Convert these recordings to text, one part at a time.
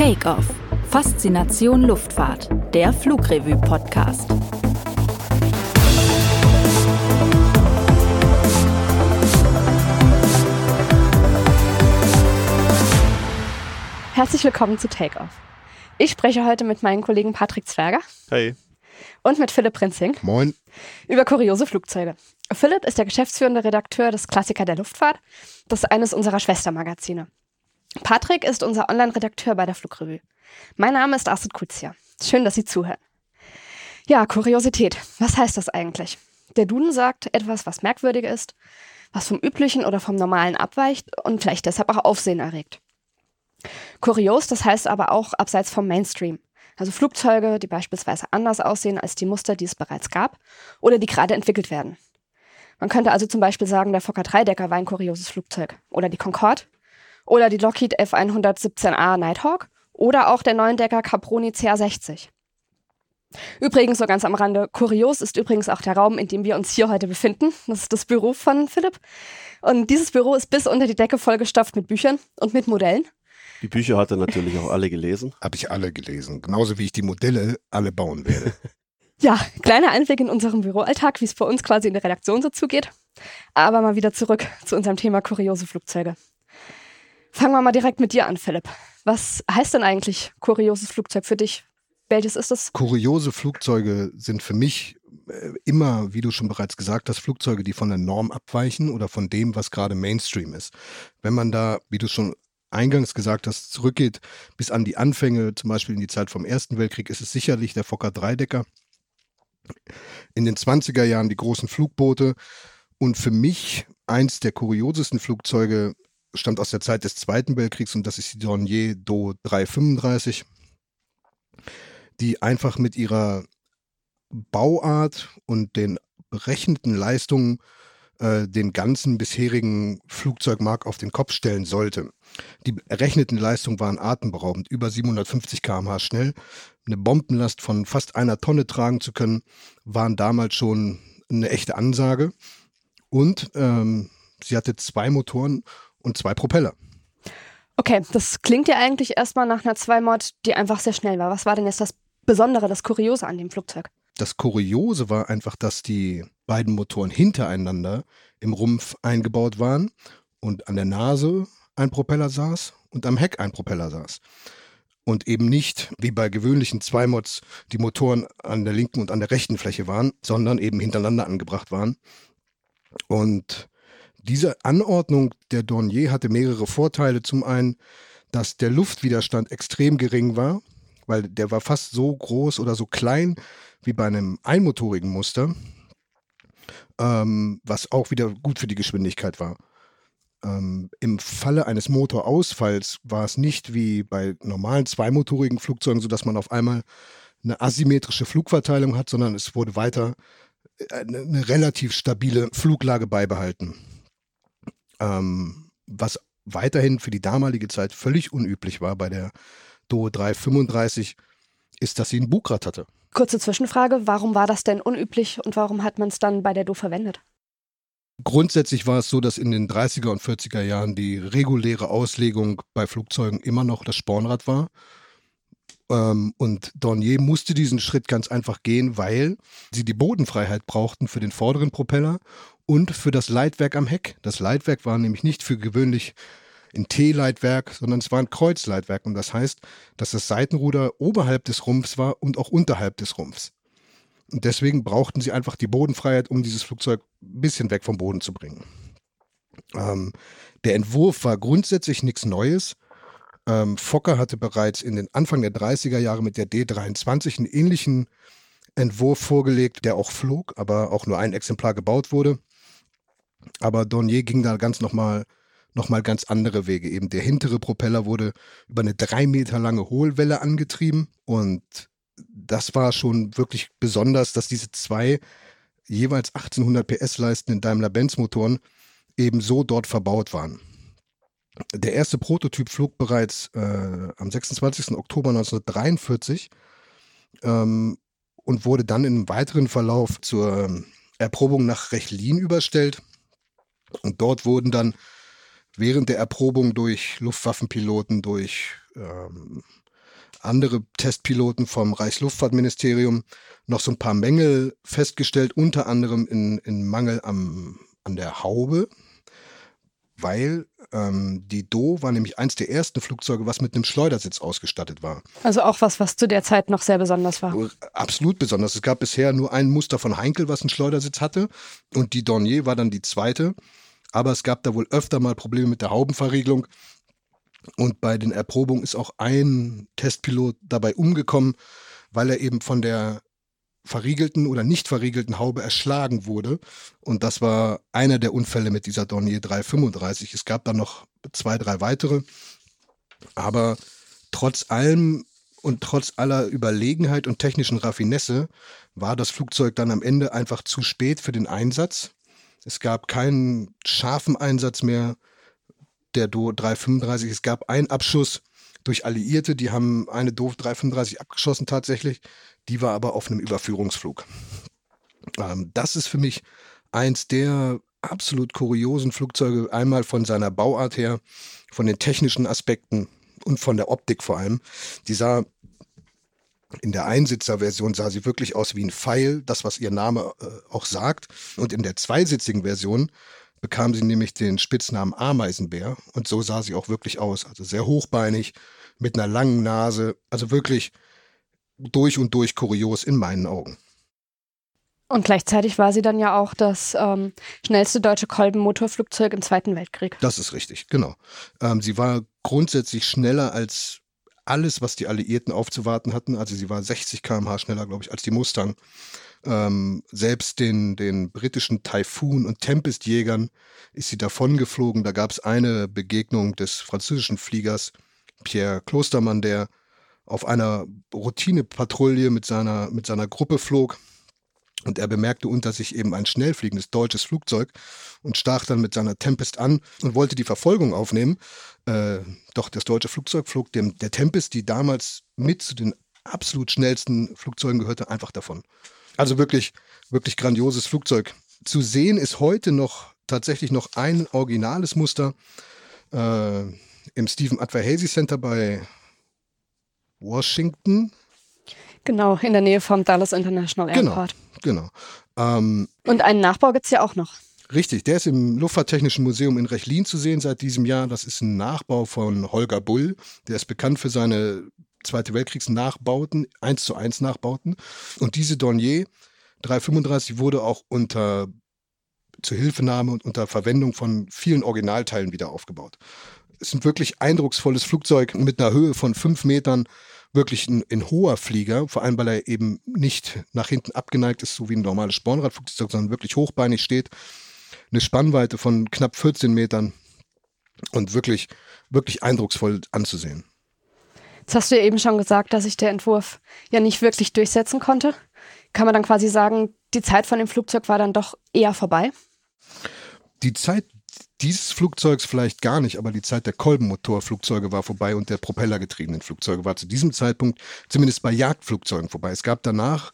Takeoff. Faszination Luftfahrt. Der Flugrevue-Podcast. Herzlich willkommen zu Takeoff. Ich spreche heute mit meinem Kollegen Patrick Zwerger. Hey. Und mit Philipp Prinzing. Moin. Über kuriose Flugzeuge. Philipp ist der geschäftsführende Redakteur des Klassiker der Luftfahrt. Das ist eines unserer Schwestermagazine. Patrick ist unser Online-Redakteur bei der Flugrevue. Mein Name ist Astrid Kuzia. Schön, dass Sie zuhören. Ja, Kuriosität. Was heißt das eigentlich? Der Duden sagt etwas, was merkwürdig ist, was vom Üblichen oder vom Normalen abweicht und vielleicht deshalb auch Aufsehen erregt. Kurios, das heißt aber auch abseits vom Mainstream. Also Flugzeuge, die beispielsweise anders aussehen als die Muster, die es bereits gab oder die gerade entwickelt werden. Man könnte also zum Beispiel sagen, der Fokker 3-Decker war ein kurioses Flugzeug oder die Concorde oder die Lockheed F117A Nighthawk oder auch der Decker Caproni CA60. Übrigens, so ganz am Rande, kurios ist übrigens auch der Raum, in dem wir uns hier heute befinden. Das ist das Büro von Philipp. Und dieses Büro ist bis unter die Decke vollgestopft mit Büchern und mit Modellen. Die Bücher hat er natürlich auch alle gelesen. Habe ich alle gelesen. Genauso wie ich die Modelle alle bauen werde. Ja, kleiner Einblick in unseren Büroalltag, wie es bei uns quasi in der Redaktion so zugeht. Aber mal wieder zurück zu unserem Thema kuriose Flugzeuge. Fangen wir mal direkt mit dir an, Philipp. Was heißt denn eigentlich kurioses Flugzeug für dich? Welches ist das? Kuriose Flugzeuge sind für mich äh, immer, wie du schon bereits gesagt hast, Flugzeuge, die von der Norm abweichen oder von dem, was gerade Mainstream ist. Wenn man da, wie du schon eingangs gesagt hast, zurückgeht bis an die Anfänge, zum Beispiel in die Zeit vom Ersten Weltkrieg, ist es sicherlich der Fokker Dreidecker. In den 20er Jahren die großen Flugboote und für mich eins der kuriosesten Flugzeuge stammt aus der Zeit des Zweiten Weltkriegs und das ist die Dornier Do 335, die einfach mit ihrer Bauart und den berechneten Leistungen äh, den ganzen bisherigen Flugzeugmarkt auf den Kopf stellen sollte. Die errechneten Leistungen waren atemberaubend, über 750 km/h schnell. Eine Bombenlast von fast einer Tonne tragen zu können, waren damals schon eine echte Ansage. Und ähm, sie hatte zwei Motoren und zwei Propeller. Okay, das klingt ja eigentlich erstmal nach einer Zweimod, die einfach sehr schnell war. Was war denn jetzt das Besondere, das Kuriose an dem Flugzeug? Das Kuriose war einfach, dass die beiden Motoren hintereinander im Rumpf eingebaut waren und an der Nase ein Propeller saß und am Heck ein Propeller saß. Und eben nicht wie bei gewöhnlichen Zweimods die Motoren an der linken und an der rechten Fläche waren, sondern eben hintereinander angebracht waren. Und diese Anordnung der Dornier hatte mehrere Vorteile. Zum einen, dass der Luftwiderstand extrem gering war, weil der war fast so groß oder so klein wie bei einem einmotorigen Muster, ähm, was auch wieder gut für die Geschwindigkeit war. Ähm, Im Falle eines Motorausfalls war es nicht wie bei normalen zweimotorigen Flugzeugen, sodass man auf einmal eine asymmetrische Flugverteilung hat, sondern es wurde weiter äh, eine, eine relativ stabile Fluglage beibehalten. Ähm, was weiterhin für die damalige Zeit völlig unüblich war bei der Do 335, ist, dass sie ein Bugrad hatte. Kurze Zwischenfrage, warum war das denn unüblich und warum hat man es dann bei der Do verwendet? Grundsätzlich war es so, dass in den 30er und 40er Jahren die reguläre Auslegung bei Flugzeugen immer noch das Spornrad war. Ähm, und Dornier musste diesen Schritt ganz einfach gehen, weil sie die Bodenfreiheit brauchten für den vorderen Propeller und für das Leitwerk am Heck. Das Leitwerk war nämlich nicht für gewöhnlich ein T-Leitwerk, sondern es war ein Kreuzleitwerk. Und das heißt, dass das Seitenruder oberhalb des Rumpfs war und auch unterhalb des Rumpfs. Und deswegen brauchten sie einfach die Bodenfreiheit, um dieses Flugzeug ein bisschen weg vom Boden zu bringen. Ähm, der Entwurf war grundsätzlich nichts Neues. Ähm, Fokker hatte bereits in den Anfang der 30er Jahre mit der D23 einen ähnlichen Entwurf vorgelegt, der auch flog, aber auch nur ein Exemplar gebaut wurde. Aber Dornier ging da ganz nochmal noch mal ganz andere Wege. Eben der hintere Propeller wurde über eine drei Meter lange Hohlwelle angetrieben und das war schon wirklich besonders, dass diese zwei jeweils 1800 PS leistenden Daimler-Benz-Motoren eben so dort verbaut waren. Der erste Prototyp flog bereits äh, am 26. Oktober 1943 ähm, und wurde dann im weiteren Verlauf zur ähm, Erprobung nach Rechlin überstellt. Und dort wurden dann während der Erprobung durch Luftwaffenpiloten, durch ähm, andere Testpiloten vom Reichsluftfahrtministerium noch so ein paar Mängel festgestellt, unter anderem in, in Mangel am, an der Haube, weil ähm, die Do war nämlich eins der ersten Flugzeuge, was mit einem Schleudersitz ausgestattet war. Also auch was, was zu der Zeit noch sehr besonders war. Absolut besonders. Es gab bisher nur ein Muster von Heinkel, was einen Schleudersitz hatte und die Dornier war dann die zweite. Aber es gab da wohl öfter mal Probleme mit der Haubenverriegelung. Und bei den Erprobungen ist auch ein Testpilot dabei umgekommen, weil er eben von der verriegelten oder nicht verriegelten Haube erschlagen wurde. Und das war einer der Unfälle mit dieser Dornier 335. Es gab dann noch zwei, drei weitere. Aber trotz allem und trotz aller Überlegenheit und technischen Raffinesse war das Flugzeug dann am Ende einfach zu spät für den Einsatz. Es gab keinen scharfen Einsatz mehr der Do 335. Es gab einen Abschuss durch Alliierte, die haben eine Do 335 abgeschossen tatsächlich. Die war aber auf einem Überführungsflug. Ähm, das ist für mich eins der absolut kuriosen Flugzeuge, einmal von seiner Bauart her, von den technischen Aspekten und von der Optik vor allem. Die sah in der Einsitzerversion sah sie wirklich aus wie ein Pfeil, das was ihr Name äh, auch sagt. Und in der zweisitzigen Version bekam sie nämlich den Spitznamen Ameisenbär und so sah sie auch wirklich aus. Also sehr hochbeinig, mit einer langen Nase, also wirklich durch und durch kurios in meinen Augen. Und gleichzeitig war sie dann ja auch das ähm, schnellste deutsche Kolbenmotorflugzeug im Zweiten Weltkrieg. Das ist richtig, genau. Ähm, sie war grundsätzlich schneller als alles, was die Alliierten aufzuwarten hatten. Also sie war 60 km/h schneller, glaube ich, als die Mustang. Ähm, selbst den, den britischen Typhoon- und Tempest-Jägern ist sie davongeflogen. Da gab es eine Begegnung des französischen Fliegers Pierre Klostermann, der auf einer Routinepatrouille mit seiner, mit seiner Gruppe flog. Und er bemerkte unter sich eben ein schnell fliegendes deutsches Flugzeug und stach dann mit seiner Tempest an und wollte die Verfolgung aufnehmen. Äh, doch das deutsche Flugzeug flog dem, der Tempest, die damals mit zu den absolut schnellsten Flugzeugen gehörte, einfach davon. Also wirklich, wirklich grandioses Flugzeug. Zu sehen ist heute noch tatsächlich noch ein originales Muster äh, im Stephen Adverhazy Center bei Washington. Genau, in der Nähe vom Dallas International Genau, Airport. genau. Ähm, Und einen Nachbau gibt es ja auch noch. Richtig, der ist im Luftfahrttechnischen Museum in Rechlin zu sehen seit diesem Jahr. Das ist ein Nachbau von Holger Bull. Der ist bekannt für seine Zweite Weltkriegsnachbauten, 1 zu 1 Nachbauten. Und diese Dornier 335 wurde auch unter Zuhilfenahme und unter Verwendung von vielen Originalteilen wieder aufgebaut. Es ist ein wirklich eindrucksvolles Flugzeug mit einer Höhe von fünf Metern, wirklich ein, ein hoher Flieger, vor allem weil er eben nicht nach hinten abgeneigt ist, so wie ein normales Spornradflugzeug, sondern wirklich hochbeinig steht. Eine Spannweite von knapp 14 Metern und wirklich, wirklich eindrucksvoll anzusehen. Jetzt hast du ja eben schon gesagt, dass sich der Entwurf ja nicht wirklich durchsetzen konnte. Kann man dann quasi sagen, die Zeit von dem Flugzeug war dann doch eher vorbei? Die Zeit dieses Flugzeugs vielleicht gar nicht, aber die Zeit der Kolbenmotorflugzeuge war vorbei und der propellergetriebenen Flugzeuge war zu diesem Zeitpunkt zumindest bei Jagdflugzeugen vorbei. Es gab danach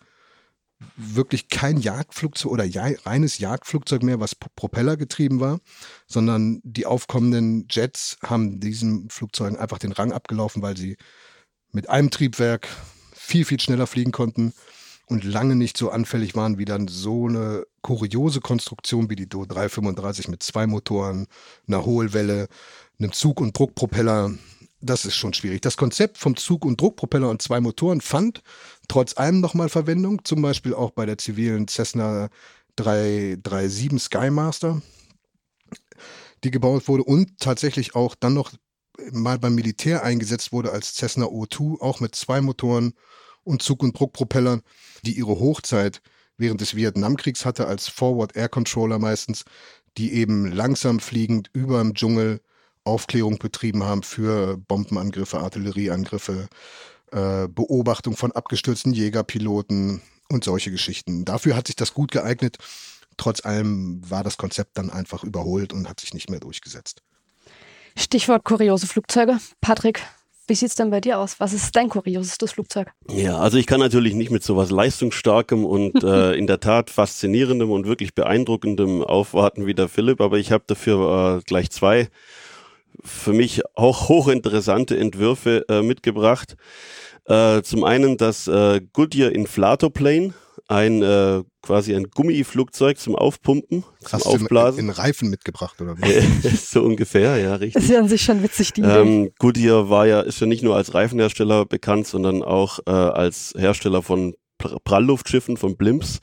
wirklich kein Jagdflugzeug oder ja, reines Jagdflugzeug mehr, was propellergetrieben war, sondern die aufkommenden Jets haben diesen Flugzeugen einfach den Rang abgelaufen, weil sie mit einem Triebwerk viel, viel schneller fliegen konnten und lange nicht so anfällig waren wie dann so eine kuriose Konstruktion wie die Do 335 mit zwei Motoren, einer Hohlwelle, einem Zug- und Druckpropeller. Das ist schon schwierig. Das Konzept vom Zug- und Druckpropeller und zwei Motoren fand trotz allem nochmal Verwendung, zum Beispiel auch bei der zivilen Cessna 337 Skymaster, die gebaut wurde und tatsächlich auch dann noch mal beim Militär eingesetzt wurde als Cessna O2, auch mit zwei Motoren und Zug- und Druckpropellern, die ihre Hochzeit während des Vietnamkriegs hatte als Forward Air Controller meistens, die eben langsam fliegend über dem Dschungel Aufklärung betrieben haben für Bombenangriffe, Artillerieangriffe, äh, Beobachtung von abgestürzten Jägerpiloten und solche Geschichten. Dafür hat sich das gut geeignet. Trotz allem war das Konzept dann einfach überholt und hat sich nicht mehr durchgesetzt. Stichwort kuriose Flugzeuge. Patrick, wie sieht es denn bei dir aus? Was ist dein kuriosestes Flugzeug? Ja, also ich kann natürlich nicht mit sowas leistungsstarkem und äh, in der Tat faszinierendem und wirklich beeindruckendem aufwarten wie der Philipp, aber ich habe dafür äh, gleich zwei für mich auch hochinteressante Entwürfe äh, mitgebracht. Äh, zum einen das äh, Goodyear Inflatorplane, ein äh, quasi ein Gummiflugzeug zum Aufpumpen, zum Hast Aufblasen. du in, in Reifen mitgebracht oder wie? so ungefähr, ja, richtig. Ist ja an sich schon witzig, die Idee. Ähm, Goodyear war ja, ist ja nicht nur als Reifenhersteller bekannt, sondern auch äh, als Hersteller von Pr- Prallluftschiffen, von Blimps.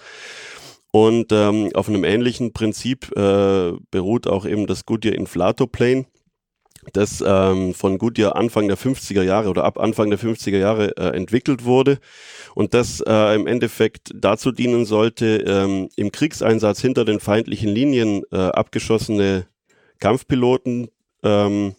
Und ähm, auf einem ähnlichen Prinzip äh, beruht auch eben das Goodyear Inflatorplane, das ähm, von Goodyear Anfang der 50er Jahre oder ab Anfang der 50er Jahre äh, entwickelt wurde und das äh, im Endeffekt dazu dienen sollte, ähm, im Kriegseinsatz hinter den feindlichen Linien äh, abgeschossene Kampfpiloten ähm,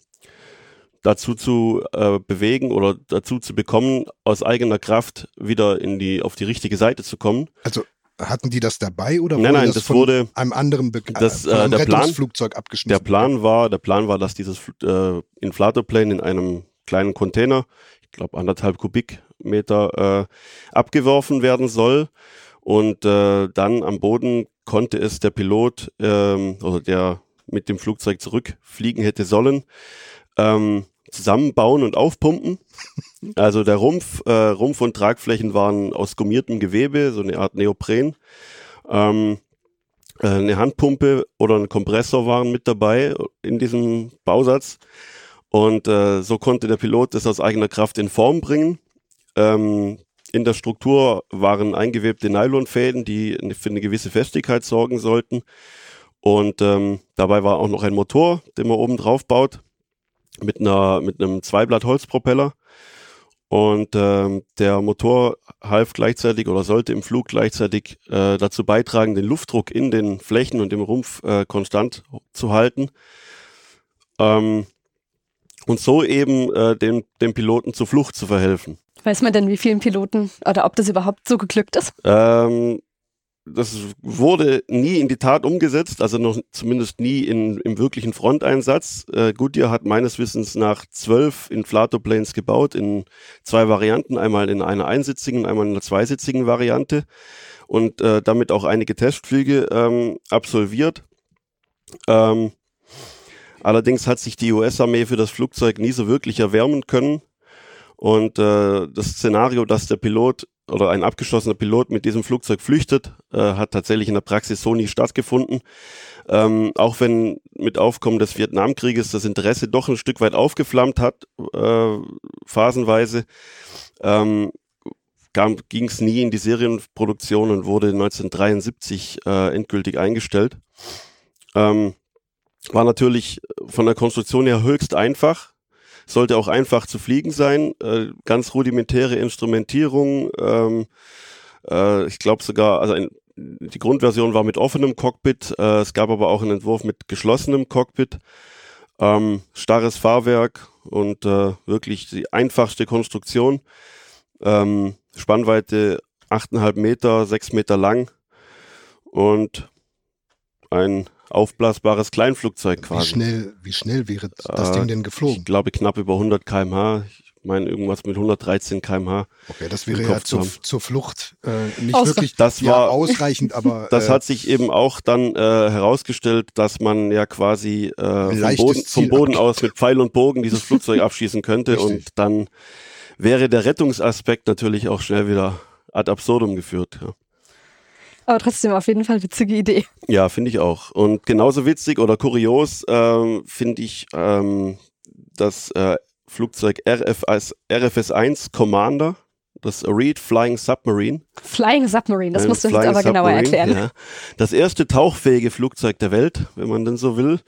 dazu zu äh, bewegen oder dazu zu bekommen, aus eigener Kraft wieder in die auf die richtige Seite zu kommen. Also hatten die das dabei oder Nein, wurde nein, das, das von wurde- einem anderen Be das, äh, von äh, einem der Plan- Rettungsflugzeug abgeschmissen? Der Plan war, der Plan war, dass dieses äh, Inflatorplane in einem kleinen Container, ich glaube anderthalb Kubikmeter, äh, abgeworfen werden soll. Und äh, dann am Boden konnte es der Pilot ähm, oder der mit dem Flugzeug zurückfliegen hätte sollen, ähm, zusammenbauen und aufpumpen. Also der Rumpf, äh, Rumpf und Tragflächen waren aus gummiertem Gewebe, so eine Art Neopren. Ähm, äh, eine Handpumpe oder ein Kompressor waren mit dabei in diesem Bausatz. Und äh, so konnte der Pilot das aus eigener Kraft in Form bringen. Ähm, in der Struktur waren eingewebte Nylonfäden, die für eine gewisse Festigkeit sorgen sollten. Und ähm, dabei war auch noch ein Motor, den man oben drauf baut, mit, einer, mit einem Zweiblatt-Holzpropeller. Und ähm, der Motor half gleichzeitig oder sollte im Flug gleichzeitig äh, dazu beitragen, den Luftdruck in den Flächen und im Rumpf äh, konstant zu halten. Ähm, und so eben äh, dem, dem Piloten zur Flucht zu verhelfen. Weiß man denn, wie vielen Piloten oder ob das überhaupt so geglückt ist? Ähm, das wurde nie in die Tat umgesetzt, also noch zumindest nie in, im wirklichen Fronteinsatz. Äh, Goodyear hat meines Wissens nach zwölf Inflatorplanes gebaut in zwei Varianten, einmal in einer einsitzigen, einmal in einer zweisitzigen Variante und äh, damit auch einige Testflüge ähm, absolviert. Ähm, allerdings hat sich die US-Armee für das Flugzeug nie so wirklich erwärmen können. Und äh, das Szenario, dass der Pilot oder ein abgeschossener Pilot mit diesem Flugzeug flüchtet, äh, hat tatsächlich in der Praxis so nie stattgefunden. Ähm, auch wenn mit Aufkommen des Vietnamkrieges das Interesse doch ein Stück weit aufgeflammt hat, äh, phasenweise, ähm, ging es nie in die Serienproduktion und wurde 1973 äh, endgültig eingestellt. Ähm, war natürlich von der Konstruktion her höchst einfach, sollte auch einfach zu fliegen sein, äh, ganz rudimentäre Instrumentierung. Ähm, äh, ich glaube sogar, also ein, die Grundversion war mit offenem Cockpit, äh, es gab aber auch einen Entwurf mit geschlossenem Cockpit, ähm, starres Fahrwerk und äh, wirklich die einfachste Konstruktion. Ähm, Spannweite 8,5 Meter, 6 Meter lang und ein aufblasbares Kleinflugzeug Wie quasi. schnell, wie schnell wäre das Äh, Ding denn Ich geflogen? glaube knapp über 100 kmh. Ich meine irgendwas mit 113 kmh. Okay, das wäre ja zu zur Flucht äh, nicht Ausre- wirklich Das ja, war- ausreichend, aber Das äh, hat sich eben auch dann äh, herausgestellt, dass man ja quasi äh, vom, Boden, vom Boden aus mit Pfeil und Bogen dieses Flugzeug abschießen könnte Richtig. und dann wäre der Rettungsaspekt natürlich auch schnell wieder ad absurdum geführt. Ja. Aber trotzdem auf jeden Fall witzige Idee. Ja, finde ich auch. Und genauso witzig oder kurios ähm, finde ich ähm, das äh, Flugzeug RFS, RFS-1 Commander, das Reed Flying Submarine. Flying Submarine, das Ein musst du jetzt aber genauer erklären. Ja. Das erste tauchfähige Flugzeug der Welt, wenn man denn so will.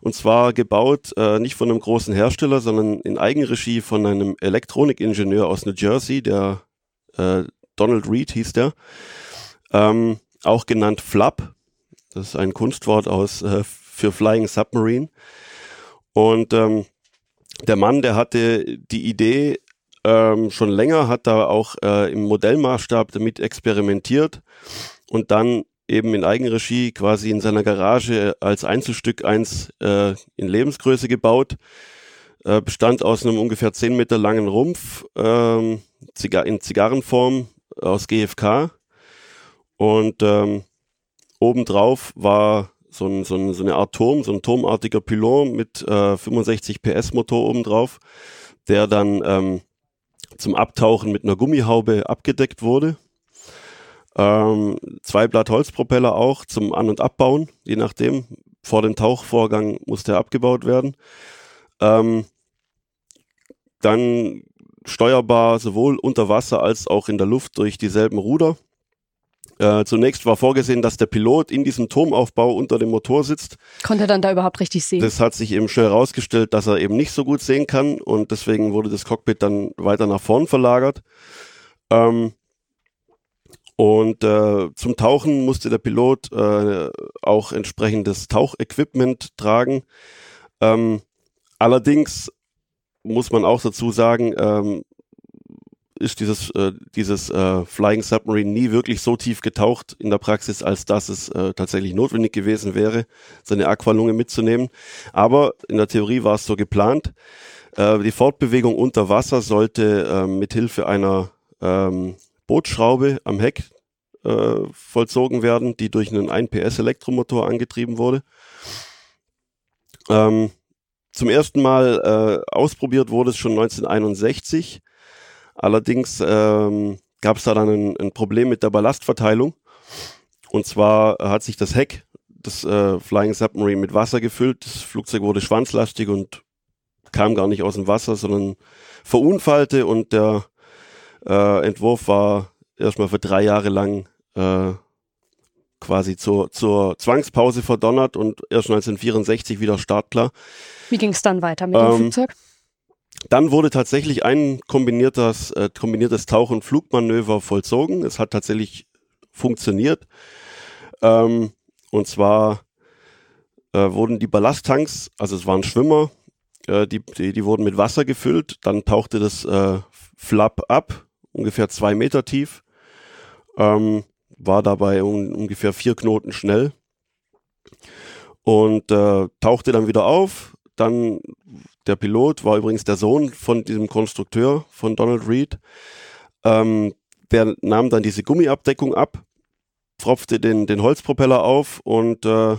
Und zwar gebaut äh, nicht von einem großen Hersteller, sondern in Eigenregie von einem Elektronikingenieur aus New Jersey, der äh, Donald Reed hieß der. Ähm, auch genannt Flap. Das ist ein Kunstwort aus äh, für Flying Submarine. Und ähm, der Mann, der hatte die Idee ähm, schon länger, hat da auch äh, im Modellmaßstab damit experimentiert und dann eben in Eigenregie quasi in seiner Garage als Einzelstück eins äh, in Lebensgröße gebaut. Äh, bestand aus einem ungefähr 10 Meter langen Rumpf ähm, in Zigarrenform aus GFK und ähm, obendrauf war so, ein, so, ein, so eine Art Turm, so ein turmartiger Pylon mit äh, 65 PS Motor obendrauf, der dann ähm, zum Abtauchen mit einer Gummihaube abgedeckt wurde. Ähm, zwei Blatt Holzpropeller auch zum An- und Abbauen, je nachdem. Vor dem Tauchvorgang musste er abgebaut werden. Ähm, dann steuerbar sowohl unter Wasser als auch in der Luft durch dieselben Ruder. Äh, zunächst war vorgesehen, dass der Pilot in diesem Turmaufbau unter dem Motor sitzt. Konnte er dann da überhaupt richtig sehen? Das hat sich eben schnell herausgestellt, dass er eben nicht so gut sehen kann und deswegen wurde das Cockpit dann weiter nach vorn verlagert. Ähm, und äh, zum Tauchen musste der Pilot äh, auch entsprechendes Tauchequipment tragen. Ähm, allerdings muss man auch dazu sagen, ähm, ist dieses, äh, dieses äh, Flying Submarine nie wirklich so tief getaucht in der Praxis, als dass es äh, tatsächlich notwendig gewesen wäre, seine Aqualunge mitzunehmen. Aber in der Theorie war es so geplant. Äh, die Fortbewegung unter Wasser sollte äh, mit Hilfe einer ähm, Bootschraube am Heck äh, vollzogen werden, die durch einen 1 PS Elektromotor angetrieben wurde. Ähm, zum ersten Mal äh, ausprobiert wurde es schon 1961. Allerdings ähm, gab es da dann ein, ein, Problem mit der Ballastverteilung. Und zwar hat sich das Heck des äh, Flying Submarine mit Wasser gefüllt. Das Flugzeug wurde schwanzlastig und kam gar nicht aus dem Wasser, sondern verunfallte und der äh, Entwurf war erstmal für drei Jahre lang äh, quasi zur, zur Zwangspause verdonnert und erst 1964 wieder startklar. Wie ging es dann weiter mit dem ähm, Flugzeug? Dann wurde tatsächlich ein kombiniertes, äh, kombiniertes Tauch- und Flugmanöver vollzogen. Es hat tatsächlich funktioniert. Ähm, und zwar äh, wurden die Ballasttanks, also es waren Schwimmer, äh, die, die, die, wurden mit Wasser gefüllt. Dann tauchte das äh, Flap ab, ungefähr zwei Meter tief. Ähm, war dabei un ungefähr vier Knoten schnell und äh, tauchte dann wieder auf. Dann der Pilot war übrigens der Sohn von diesem Konstrukteur von Donald Reed. Ähm, der nahm dann diese Gummiabdeckung ab, pfropfte den, den Holzpropeller auf und äh,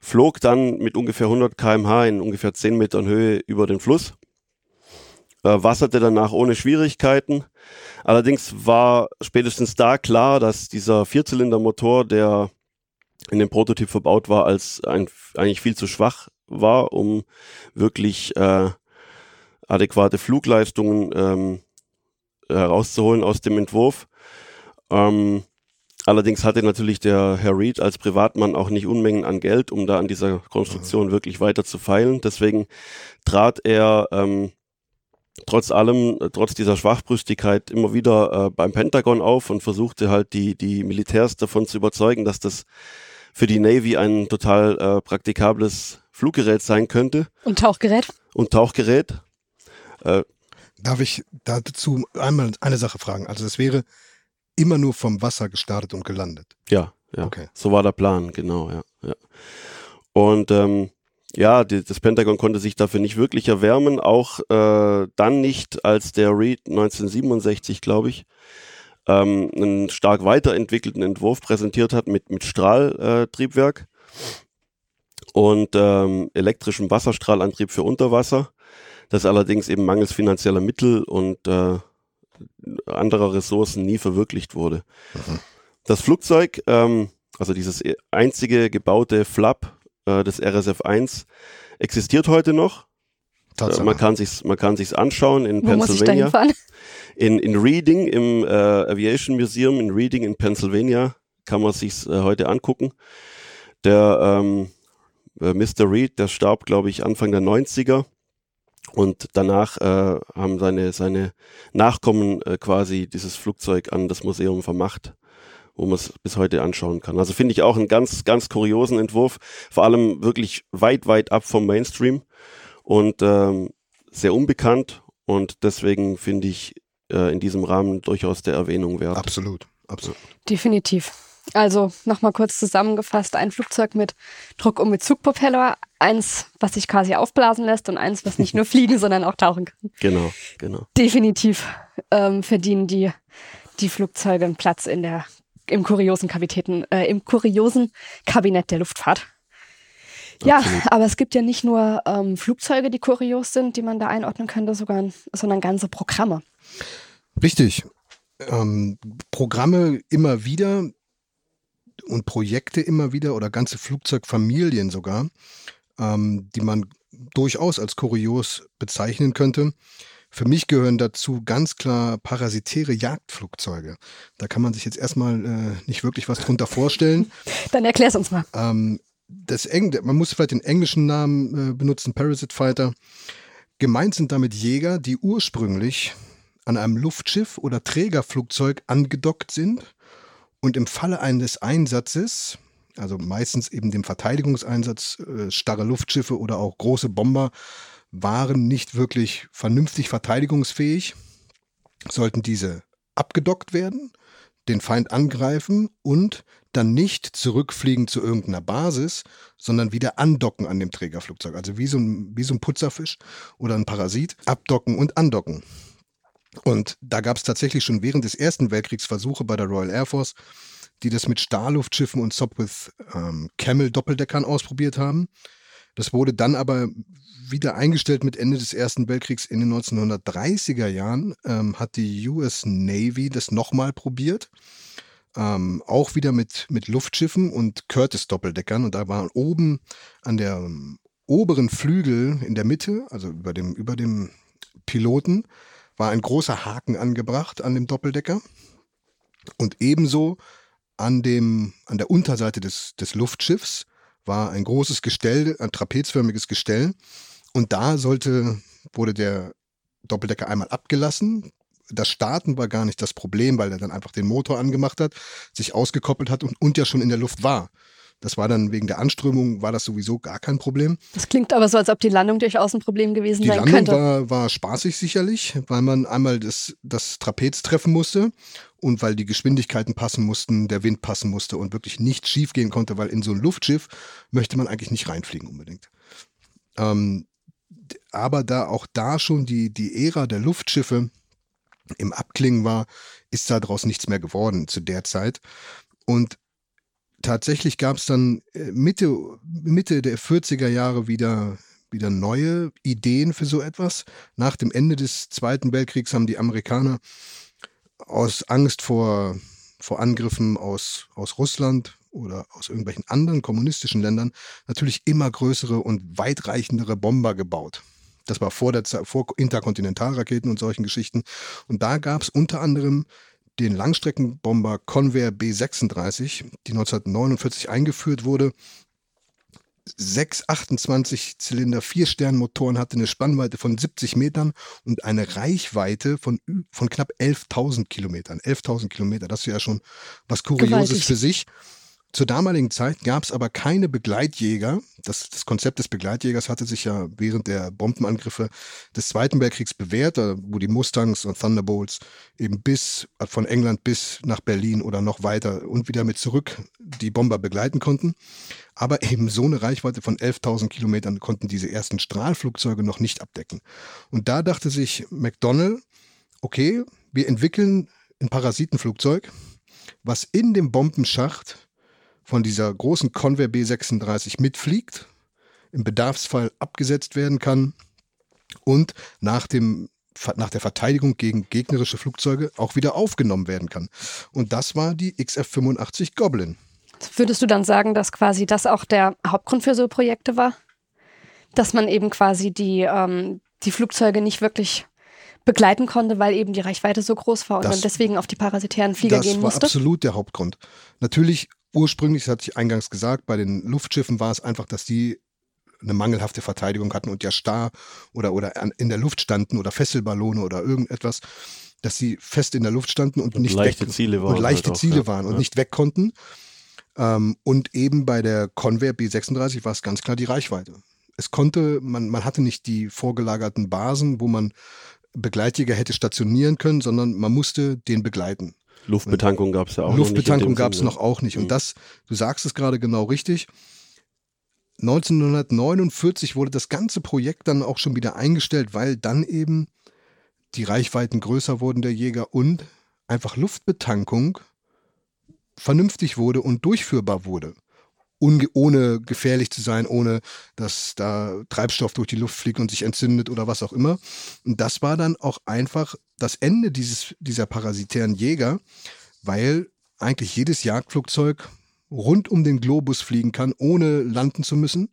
flog dann mit ungefähr 100 km/h in ungefähr 10 Metern Höhe über den Fluss. Äh, wasserte danach ohne Schwierigkeiten. Allerdings war spätestens da klar, dass dieser Vierzylindermotor, der in dem Prototyp verbaut war, als ein, eigentlich viel zu schwach war, um wirklich äh, adäquate Flugleistungen ähm, herauszuholen aus dem Entwurf. Ähm, allerdings hatte natürlich der Herr Reed als Privatmann auch nicht Unmengen an Geld, um da an dieser Konstruktion wirklich weiter zu feilen. Deswegen trat er ähm, trotz allem, äh, trotz dieser Schwachbrüstigkeit immer wieder äh, beim Pentagon auf und versuchte halt die, die Militärs davon zu überzeugen, dass das für die Navy ein total äh, praktikables Fluggerät sein könnte. Und Tauchgerät? Und Tauchgerät. Äh, Darf ich dazu einmal eine Sache fragen? Also es wäre immer nur vom Wasser gestartet und gelandet. Ja, ja. Okay. So war der Plan, genau, ja. ja. Und ähm, ja, die, das Pentagon konnte sich dafür nicht wirklich erwärmen, auch äh, dann nicht, als der Reed 1967, glaube ich, ähm, einen stark weiterentwickelten Entwurf präsentiert hat mit, mit Strahltriebwerk und ähm, elektrischem Wasserstrahlantrieb für Unterwasser. Das allerdings eben mangels finanzieller Mittel und äh, anderer Ressourcen nie verwirklicht wurde. Mhm. Das Flugzeug, ähm, also dieses einzige gebaute Flap äh, des RSF-1 existiert heute noch. Äh, man kann sich's, man kann sich's anschauen in Wo Pennsylvania. In, in Reading im äh, Aviation Museum in Reading in Pennsylvania kann man sich's äh, heute angucken. Der ähm, äh, Mr. Reed, der starb, glaube ich, Anfang der 90er. Und danach äh, haben seine, seine Nachkommen äh, quasi dieses Flugzeug an das Museum vermacht wo man es bis heute anschauen kann. Also finde ich auch einen ganz, ganz kuriosen Entwurf, vor allem wirklich weit, weit ab vom Mainstream und ähm, sehr unbekannt und deswegen finde ich äh, in diesem Rahmen durchaus der Erwähnung wert. Absolut, absolut. Definitiv. Also nochmal kurz zusammengefasst, ein Flugzeug mit Druck- und mit Zugpropeller, eins, was sich quasi aufblasen lässt und eins, was nicht nur fliegen, sondern auch tauchen kann. Genau, genau. Definitiv ähm, verdienen die, die Flugzeuge einen Platz in der im kuriosen Kapitäten, äh, im kuriosen Kabinett der Luftfahrt. Ja, Absolut. aber es gibt ja nicht nur ähm, Flugzeuge, die kurios sind, die man da einordnen könnte, sogar, sondern ganze Programme. Richtig. Ähm, Programme immer wieder und Projekte immer wieder oder ganze Flugzeugfamilien sogar, ähm, die man durchaus als kurios bezeichnen könnte. Für mich gehören dazu ganz klar parasitäre Jagdflugzeuge. Da kann man sich jetzt erstmal äh, nicht wirklich was drunter vorstellen. Dann erklär's uns mal. Ähm, das Eng man muss vielleicht den englischen Namen äh, benutzen, Parasite Fighter. Gemeint sind damit Jäger, die ursprünglich an einem Luftschiff oder Trägerflugzeug angedockt sind und im Falle eines Einsatzes, also meistens eben dem Verteidigungseinsatz, äh, starre Luftschiffe oder auch große Bomber, waren nicht wirklich vernünftig verteidigungsfähig, sollten diese abgedockt werden, den Feind angreifen und dann nicht zurückfliegen zu irgendeiner Basis, sondern wieder andocken an dem Trägerflugzeug. Also wie so ein, wie so ein Putzerfisch oder ein Parasit, abdocken und andocken. Und da gab es tatsächlich schon während des Ersten Weltkriegs Versuche bei der Royal Air Force, die das mit Starluftschiffen und Sopwith ähm, Camel Doppeldeckern ausprobiert haben. Das wurde dann aber wieder eingestellt mit Ende des Ersten Weltkriegs in den 1930er Jahren. Ähm, hat die US Navy das nochmal probiert. Ähm, auch wieder mit, mit Luftschiffen und Curtis-Doppeldeckern. Und da waren oben an der um, oberen Flügel in der Mitte, also über dem, über dem Piloten, war ein großer Haken angebracht an dem Doppeldecker und ebenso an, dem, an der Unterseite des, des Luftschiffs war ein großes Gestell, ein trapezförmiges Gestell und da sollte, wurde der Doppeldecker einmal abgelassen. Das Starten war gar nicht das Problem, weil er dann einfach den Motor angemacht hat, sich ausgekoppelt hat und, und ja schon in der Luft war. Das war dann wegen der Anströmung, war das sowieso gar kein Problem. Das klingt aber so, als ob die Landung durchaus ein Problem gewesen die sein Landung könnte. War, war spaßig sicherlich, weil man einmal das, das Trapez treffen musste und weil die Geschwindigkeiten passen mussten, der Wind passen musste und wirklich nichts schief gehen konnte, weil in so ein Luftschiff möchte man eigentlich nicht reinfliegen unbedingt. Ähm, aber da auch da schon die, die Ära der Luftschiffe im Abklingen war, ist daraus nichts mehr geworden zu der Zeit. Und tatsächlich gab es dann äh, Mitte, Mitte der 40er Jahre wieder, wieder neue Ideen für so etwas. Nach dem Ende des Zweiten Weltkriegs haben die Amerikaner aus Angst vor, vor Angriffen aus, aus Russland oder aus irgendwelchen anderen kommunistischen Ländern natürlich immer größere und weitreichendere Bomber gebaut. Das war vor, der, vor Interkontinentalraketen und solchen Geschichten. Und da gab es unter anderem den Langstreckenbomber Convair B-36, die 1949 eingeführt wurde. Sechs 28 Zylinder, vier Sternmotoren hatte eine Spannweite von 70 Metern und eine Reichweite von, von knapp 11.000 Kilometern. 11.000 Kilometer, das ist ja schon was Kurioses Gewaltig. für sich. Zur damaligen Zeit gab es aber keine Begleitjäger. Das, das Konzept des Begleitjägers hatte sich ja während der Bombenangriffe des Zweiten Weltkriegs bewährt, wo die Mustangs und Thunderbolts eben bis von England bis nach Berlin oder noch weiter und wieder mit zurück die Bomber begleiten konnten. Aber eben so eine Reichweite von 11.000 Kilometern konnten diese ersten Strahlflugzeuge noch nicht abdecken. Und da dachte sich McDonnell, okay, wir entwickeln ein Parasitenflugzeug, was in dem Bombenschacht von dieser großen Convair B36 mitfliegt, im Bedarfsfall abgesetzt werden kann und nach, dem, nach der Verteidigung gegen gegnerische Flugzeuge auch wieder aufgenommen werden kann. Und das war die XF-85 Goblin. Würdest du dann sagen, dass quasi das auch der Hauptgrund für so Projekte war? Dass man eben quasi die, ähm, die Flugzeuge nicht wirklich begleiten konnte, weil eben die Reichweite so groß war und Das- man deswegen auf die parasitären Flieger das gehen war musste? absolut der Hauptgrund. Natürlich, ursprünglich, das hatte ich eingangs gesagt, bei den Luftschiffen war es einfach, dass die eine mangelhafte Verteidigung hatten und ja starr oder, oder an- in der Luft standen oder Fesselballone oder irgendetwas, dass sie fest in der Luft standen und, Und nicht leichte weg, Ziele waren und leichte halt auch, Ziele ja. waren und Ja. nicht weg konnten. Ähm, und eben bei der Convair B36 war es ganz klar die Reichweite. Es konnte, man, man hatte nicht die vorgelagerten Basen, wo man Begleitjäger hätte stationieren können, sondern man musste den begleiten. Luftbetankung gab es ja auch Luftbetankung noch dem gab es noch auch nicht. Mhm. Und das, du sagst es gerade genau richtig. 1949 wurde das ganze Projekt dann auch schon wieder eingestellt, weil dann eben die Reichweiten größer wurden der Jäger und einfach Luftbetankung vernünftig wurde und durchführbar wurde. Ohne gefährlich zu sein, ohne dass da Treibstoff durch die Luft fliegt und sich entzündet oder was auch immer. Und das war dann auch einfach das Ende dieses, dieser parasitären Jäger, weil eigentlich jedes Jagdflugzeug rund um den Globus fliegen kann, ohne landen zu müssen,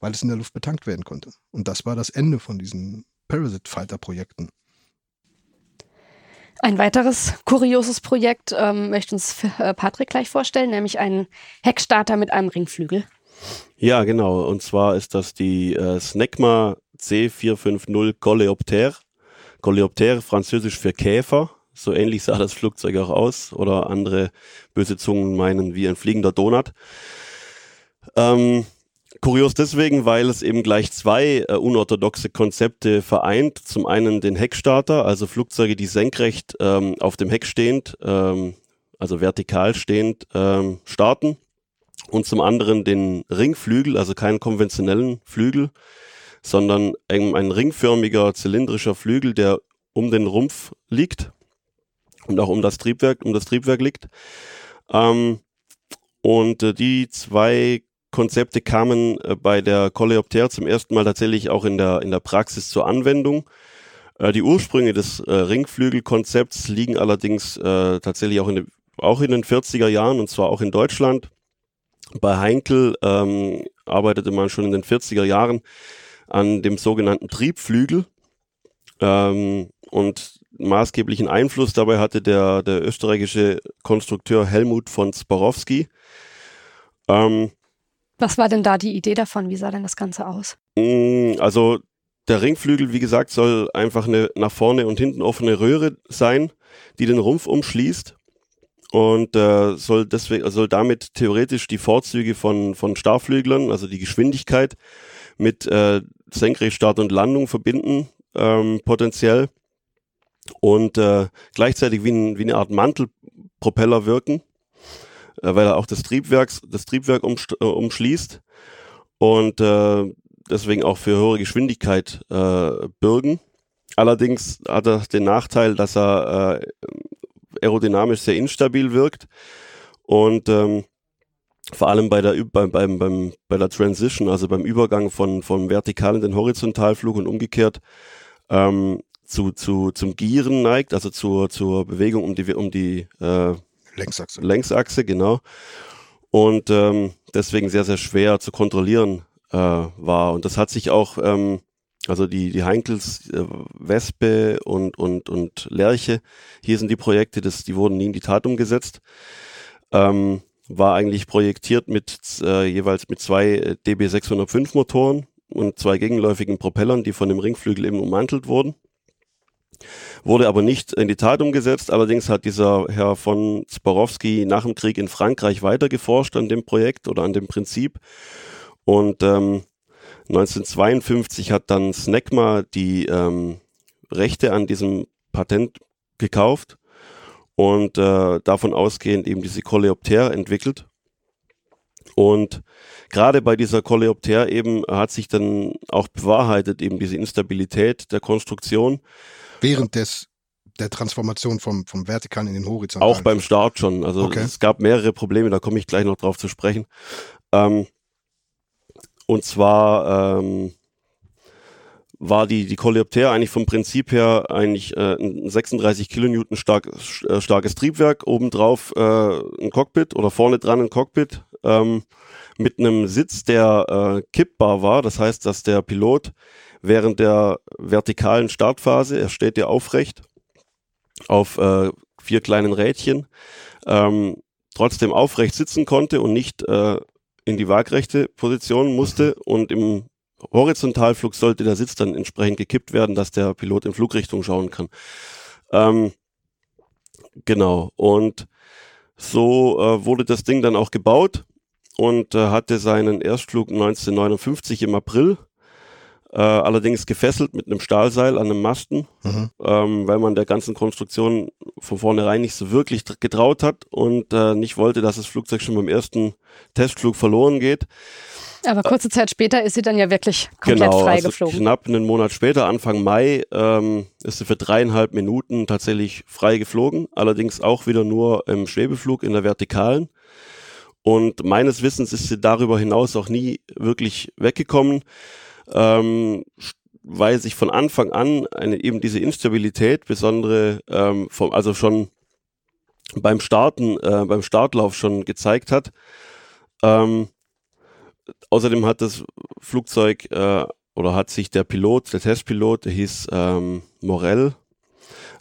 weil es in der Luft betankt werden konnte. Und das war das Ende von diesen Parasite Fighter Projekten. Ein weiteres kurioses Projekt ähm, möchte uns äh, Patrick gleich vorstellen, nämlich einen Heckstarter mit einem Ringflügel. Ja, genau. Und zwar ist das die äh, Snecma C450 Coleopter. Coleopter, französisch für Käfer. So ähnlich sah das Flugzeug auch aus. Oder andere böse Zungen meinen wie ein fliegender Donut. Ähm, Kurios deswegen, weil es eben gleich zwei äh, unorthodoxe Konzepte vereint. Zum einen den Heckstarter, also Flugzeuge, die senkrecht ähm, auf dem Heck stehend, ähm, also vertikal stehend, ähm, starten. Und zum anderen den Ringflügel, also keinen konventionellen Flügel, sondern ein, ein ringförmiger, zylindrischer Flügel, der um den Rumpf liegt und auch um das Triebwerk, um das Triebwerk liegt. Ähm, und äh, die zwei Konzepte kamen äh, bei der Coleopter zum ersten Mal tatsächlich auch in der, in der Praxis zur Anwendung. Äh, die Ursprünge des äh, Ringflügelkonzepts liegen allerdings äh, tatsächlich auch in, den, auch in den 40er Jahren und zwar auch in Deutschland. Bei Heinkel ähm, arbeitete man schon in den 40er Jahren an dem sogenannten Triebflügel. Ähm, und maßgeblichen Einfluss dabei hatte der, der österreichische Konstrukteur Helmut von Sparowski. Ähm, was war denn da die Idee davon? Wie sah denn das Ganze aus? Mm, also der Ringflügel, wie gesagt, soll einfach eine nach vorne und hinten offene Röhre sein, die den Rumpf umschließt und äh, soll deswegen soll damit theoretisch die Vorzüge von von Starflüglern, also die Geschwindigkeit mit äh, Senkrechtstart und Landung verbinden ähm, potenziell und äh, gleichzeitig wie, ein, wie eine Art Mantelpropeller wirken weil er auch das Triebwerk, das Triebwerk äh, umschließt und äh, deswegen auch für höhere Geschwindigkeit äh, bürgen. Allerdings hat er den Nachteil, dass er äh, aerodynamisch sehr instabil wirkt und ähm, vor allem bei der, beim, beim, beim, bei der Transition, also beim Übergang von, vom vertikalen in den Horizontalflug und umgekehrt, ähm, zu, zu, zum Gieren neigt, also zur, zur Bewegung um die, um die äh, Längsachse. Längsachse, genau. Und ähm, deswegen sehr, sehr schwer zu kontrollieren äh, war. Und das hat sich auch, ähm, also die, die Heinkels, äh, Wespe und, und, und Lerche, hier sind die Projekte, das, die wurden nie in die Tat umgesetzt. Ähm, war eigentlich projektiert mit äh, jeweils mit zwei äh, DB605 Motoren und zwei gegenläufigen Propellern, die von dem Ringflügel eben ummantelt wurden wurde aber nicht in die Tat umgesetzt. Allerdings hat dieser Herr von Sparowski nach dem Krieg in Frankreich weiter geforscht an dem Projekt oder an dem Prinzip. Und ähm, 1952 hat dann Snecma die ähm, Rechte an diesem Patent gekauft und äh, davon ausgehend eben diese Coleopter entwickelt. Und gerade bei dieser Coleopter eben hat sich dann auch bewahrheitet eben diese Instabilität der Konstruktion. Während des der Transformation vom, vom Vertikalen in den Horizontalen. Auch beim Start schon. Also okay. es gab mehrere Probleme, da komme ich gleich noch drauf zu sprechen. Ähm, und zwar ähm, war die, die Coleopter eigentlich vom Prinzip her eigentlich äh, ein 36 Kilonewton stark, äh, starkes Triebwerk, obendrauf äh, ein Cockpit oder vorne dran ein Cockpit ähm, mit einem Sitz, der äh, kippbar war. Das heißt, dass der Pilot während der vertikalen Startphase, er steht ja aufrecht auf äh, vier kleinen Rädchen, ähm, trotzdem aufrecht sitzen konnte und nicht äh, in die waagrechte Position musste und im Horizontalflug sollte der Sitz dann entsprechend gekippt werden, dass der Pilot in Flugrichtung schauen kann. Ähm, genau. Und so äh, wurde das Ding dann auch gebaut und äh, hatte seinen Erstflug 1959 im April äh, allerdings gefesselt mit einem Stahlseil an einem Masten, mhm. ähm, weil man der ganzen Konstruktion von vornherein nicht so wirklich getraut hat und äh, nicht wollte, dass das Flugzeug schon beim ersten Testflug verloren geht. Aber kurze Zeit später ist sie dann ja wirklich komplett genau, frei also geflogen. Knapp einen Monat später, Anfang Mai, ähm, ist sie für dreieinhalb Minuten tatsächlich frei geflogen. Allerdings auch wieder nur im Schwebeflug in der Vertikalen. und meines Wissens ist sie darüber hinaus auch nie wirklich weggekommen, ähm, weil sich von Anfang an eine, eben diese Instabilität, besondere, ähm, vom, also schon beim Starten, äh, beim Startlauf schon gezeigt hat. Ähm, außerdem hat das Flugzeug äh, oder hat sich der Pilot, der Testpilot, der hieß ähm, Morell,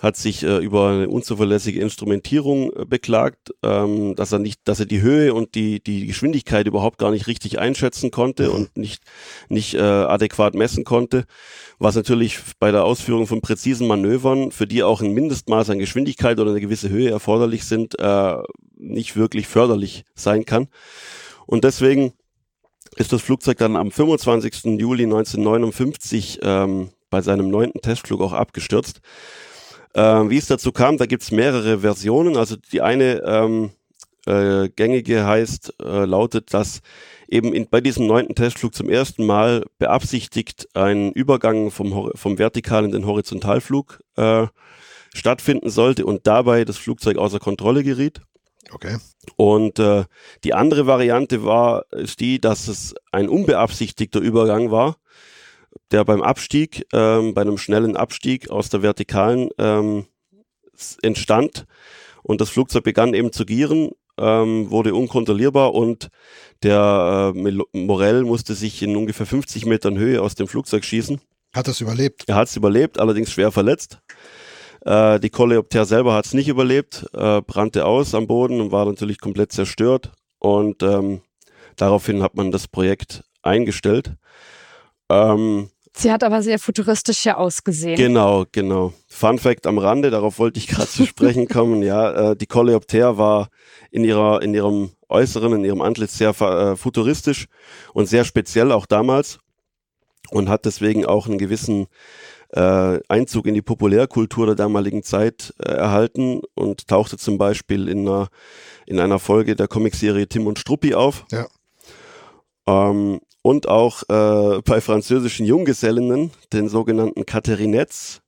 hat sich äh, über eine unzuverlässige Instrumentierung äh, beklagt, ähm, dass er nicht, dass er die Höhe und die die Geschwindigkeit überhaupt gar nicht richtig einschätzen konnte mhm. und nicht nicht äh, adäquat messen konnte, was natürlich bei der Ausführung von präzisen Manövern, für die auch ein Mindestmaß an Geschwindigkeit oder eine gewisse Höhe erforderlich sind, äh, nicht wirklich förderlich sein kann. Und deswegen ist das Flugzeug dann am 25. Juli 1959 ähm, bei seinem neunten Testflug auch abgestürzt. Ähm, wie es dazu kam, da gibt's mehrere Versionen. Also die eine ähm, äh, gängige heißt, äh, lautet, dass eben in, bei diesem neunten Testflug zum ersten Mal beabsichtigt ein Übergang vom, vom vertikalen in den Horizontalflug äh, stattfinden sollte und dabei das Flugzeug außer Kontrolle geriet. Okay. Und äh, die andere Variante war, ist die, dass es ein unbeabsichtigter Übergang war der beim Abstieg, ähm, bei einem schnellen Abstieg aus der Vertikalen ähm, entstand und das Flugzeug begann eben zu gieren, ähm, wurde unkontrollierbar und der äh, Morell musste sich in ungefähr 50 Metern Höhe aus dem Flugzeug schießen. Hat es überlebt? Er hat es überlebt, allerdings schwer verletzt. Äh, die Coleopter selber hat es nicht überlebt, äh, brannte aus am Boden und war natürlich komplett zerstört und ähm, daraufhin hat man das Projekt eingestellt. Ähm, Sie hat aber sehr futuristisch ja ausgesehen. Genau, genau. Fun Fact am Rande, darauf wollte ich gerade zu sprechen kommen. Ja, äh, die Coleopter war in ihrer, in ihrem Äußeren, in ihrem Antlitz sehr äh, futuristisch und sehr speziell auch damals und hat deswegen auch einen gewissen äh, Einzug in die Populärkultur der damaligen Zeit äh, erhalten und tauchte zum Beispiel in einer, in einer Folge der Comicserie Tim und Struppi auf. Ja. Ähm, und auch äh, bei französischen Junggesellinnen, den sogenannten Katherinettes,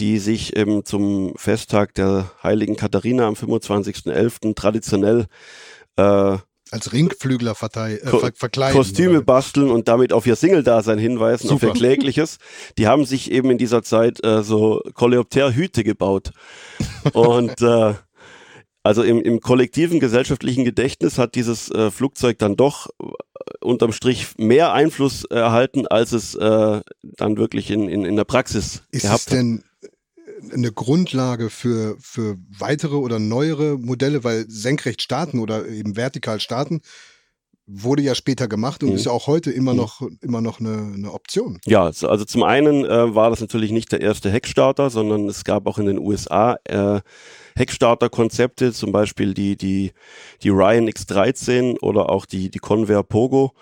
die sich eben zum Festtag der heiligen Katharina am 25.11. traditionell äh, als Ringflügler verteil, äh, ver verkleiden. Kostüme oder? basteln und damit auf ihr Single-Dasein hinweisen, Super. auf ihr klägliches. Die haben sich eben in dieser Zeit äh, so Coleopter-Hüte gebaut. und äh, also im, im kollektiven gesellschaftlichen Gedächtnis hat dieses äh, Flugzeug dann doch äh, unterm Strich mehr Einfluss erhalten, als es äh, dann wirklich in, in, in der Praxis Ist gehabt es denn eine Grundlage für, für weitere oder neuere Modelle, weil senkrecht starten oder eben vertikal starten wurde ja später gemacht und mhm. ist ja auch heute immer mhm. noch, immer noch eine, eine Option. Ja, also zum einen äh, war das natürlich nicht der erste Heckstarter, sondern es gab auch in den USA äh, Heckstarter-Konzepte, zum Beispiel die, die, die Ryan X13 oder auch die, die Convair Pogo.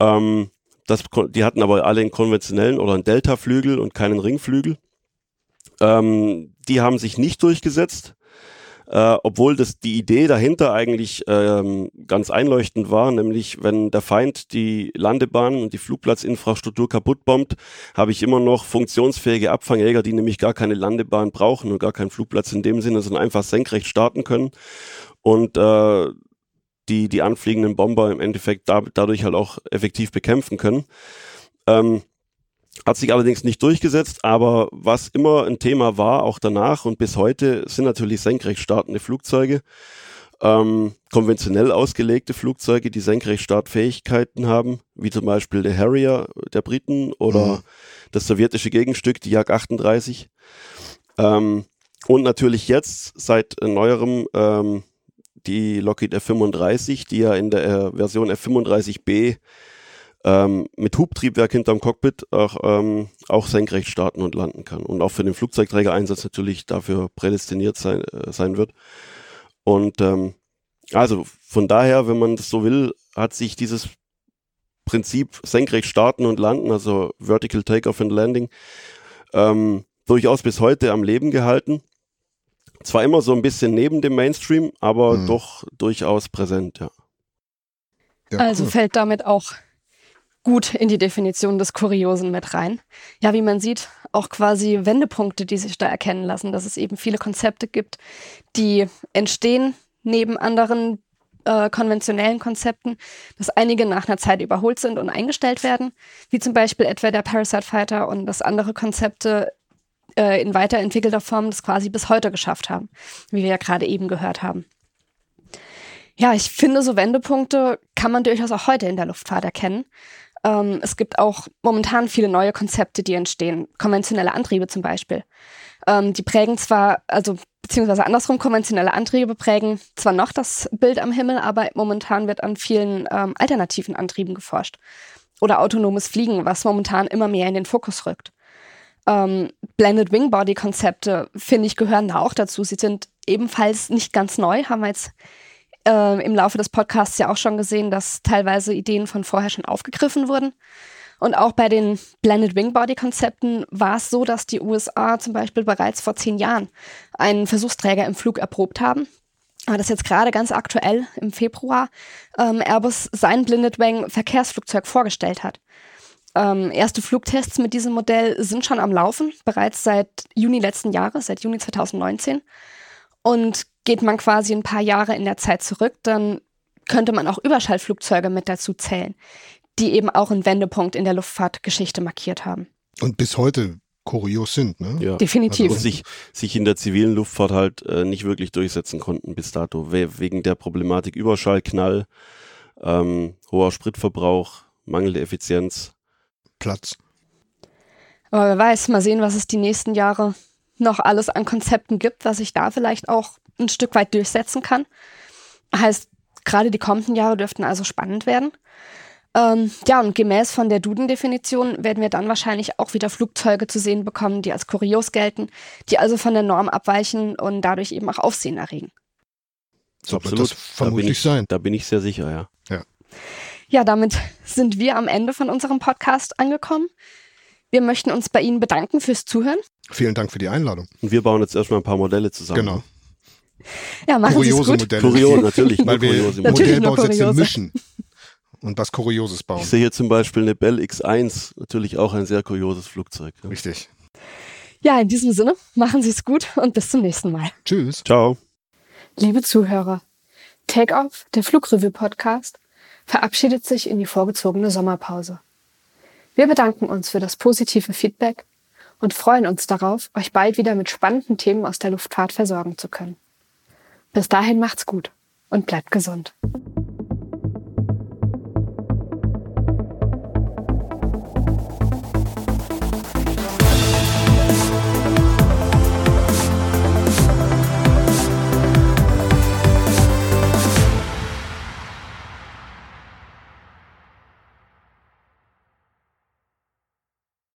Ähm, das, die hatten aber alle einen konventionellen oder einen Delta-Flügel und keinen Ringflügel. Ähm, die haben sich nicht durchgesetzt äh, obwohl das die Idee dahinter eigentlich ähm, ganz einleuchtend war, nämlich wenn der Feind die Landebahn und die Flugplatzinfrastruktur kaputt bombt, habe ich immer noch funktionsfähige Abfangjäger, die nämlich gar keine Landebahn brauchen und gar keinen Flugplatz in dem Sinne, sondern einfach senkrecht starten können und äh, die die anfliegenden Bomber im Endeffekt da, dadurch halt auch effektiv bekämpfen können. Ähm, hat sich allerdings nicht durchgesetzt, aber was immer ein Thema war, auch danach und bis heute, sind natürlich senkrecht startende Flugzeuge. Ähm, konventionell ausgelegte Flugzeuge, die Senkrechtstartfähigkeiten haben, wie zum Beispiel der Harrier der Briten oder mhm. das sowjetische Gegenstück, die Jak 38. Ähm, und natürlich jetzt seit neuerem ähm, die Lockheed F-35, die ja in der äh, Version F-35B ähm, mit Hubtriebwerk hinterm Cockpit auch, ähm, auch senkrecht starten und landen kann und auch für den Flugzeugträgereinsatz natürlich dafür prädestiniert sein, äh, sein wird. Und ähm, also von daher, wenn man das so will, hat sich dieses Prinzip senkrecht starten und landen, also Vertical Takeoff and Landing, ähm, durchaus bis heute am Leben gehalten. Zwar immer so ein bisschen neben dem Mainstream, aber mhm. doch durchaus präsent, ja. ja also cool. fällt damit auch gut in die Definition des Kuriosen mit rein. Ja, wie man sieht, auch quasi Wendepunkte, die sich da erkennen lassen, dass es eben viele Konzepte gibt, die entstehen neben anderen äh, konventionellen Konzepten, dass einige nach einer Zeit überholt sind und eingestellt werden, wie zum Beispiel etwa der Parasite Fighter und dass andere Konzepte äh, in weiterentwickelter Form das quasi bis heute geschafft haben, wie wir ja gerade eben gehört haben. Ja, ich finde, so Wendepunkte kann man durchaus auch heute in der Luftfahrt erkennen. Ähm, es gibt auch momentan viele neue Konzepte, die entstehen, konventionelle Antriebe zum Beispiel. Ähm, die prägen zwar, also beziehungsweise andersrum, konventionelle Antriebe prägen zwar noch das Bild am Himmel, aber momentan wird an vielen ähm, alternativen Antrieben geforscht. Oder autonomes Fliegen, was momentan immer mehr in den Fokus rückt. Ähm, Blended Wing Body Konzepte, finde ich, gehören da auch dazu. Sie sind ebenfalls nicht ganz neu, haben wir jetzt äh, im Laufe des Podcasts ja auch schon gesehen, dass teilweise Ideen von vorher schon aufgegriffen wurden. Und auch bei den Blended Wing Body Konzepten war es so, dass die USA zum Beispiel bereits vor zehn Jahren einen Versuchsträger im Flug erprobt haben. Aber das jetzt gerade ganz aktuell im Februar ähm, Airbus sein Blended Wing Verkehrsflugzeug vorgestellt hat. Ähm, erste Flugtests mit diesem Modell sind schon am Laufen, bereits seit Juni letzten Jahres, seit Juni 2019. Und geht man quasi ein paar Jahre in der Zeit zurück, dann könnte man auch Überschallflugzeuge mit dazu zählen, die eben auch einen Wendepunkt in der Luftfahrtgeschichte markiert haben. Und bis heute kurios sind, ne? Ja. Definitiv. Also, und sich, sich in der zivilen Luftfahrt halt äh, nicht wirklich durchsetzen konnten bis dato, we wegen der Problematik Überschallknall, ähm, hoher Spritverbrauch, mangelnde Effizienz. Platz. Aber wer weiß, mal sehen, was es die nächsten Jahre noch alles an Konzepten gibt, was sich da vielleicht auch ein Stück weit durchsetzen kann. Heißt, gerade die kommenden Jahre dürften also spannend werden. Ähm, ja, und gemäß von der Duden-Definition werden wir dann wahrscheinlich auch wieder Flugzeuge zu sehen bekommen, die als kurios gelten, die also von der Norm abweichen und dadurch eben auch Aufsehen erregen. So Absolut. das vermutlich da ich, sein. Da bin ich sehr sicher, ja. Ja. Ja, damit sind wir am Ende von unserem Podcast angekommen. Wir möchten uns bei Ihnen bedanken fürs Zuhören. Vielen Dank für die Einladung. Und wir bauen jetzt erstmal ein paar Modelle zusammen. Genau. Ja, machen Sie es Kuriose gut. Modelle. Kurios, natürlich. Weil wir Modellbausätze kuriose. mischen und was Kurioses bauen. Ich sehe hier zum Beispiel eine Bell X1, natürlich auch ein sehr kurioses Flugzeug. Ja. Richtig. Ja, in diesem Sinne, machen Sie es gut und bis zum nächsten Mal. Tschüss. Ciao. Liebe Zuhörer, Take Off, der Flugrevue-Podcast, verabschiedet sich in die vorgezogene Sommerpause. Wir bedanken uns für das positive Feedback und freuen uns darauf, euch bald wieder mit spannenden Themen aus der Luftfahrt versorgen zu können. Bis dahin macht's gut und bleibt gesund.